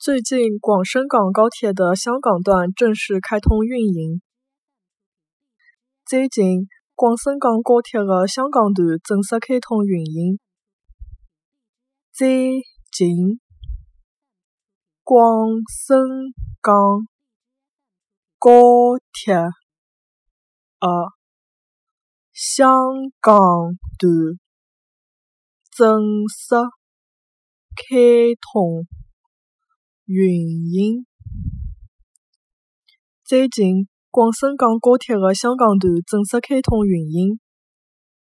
最近，广深港高铁的香港段正式开通运营。最近，广深港高铁的香港段正式开通运营。最近，广深港高铁的香港段正式开通。运营。最近，广深港高铁的香港段正式开通运营。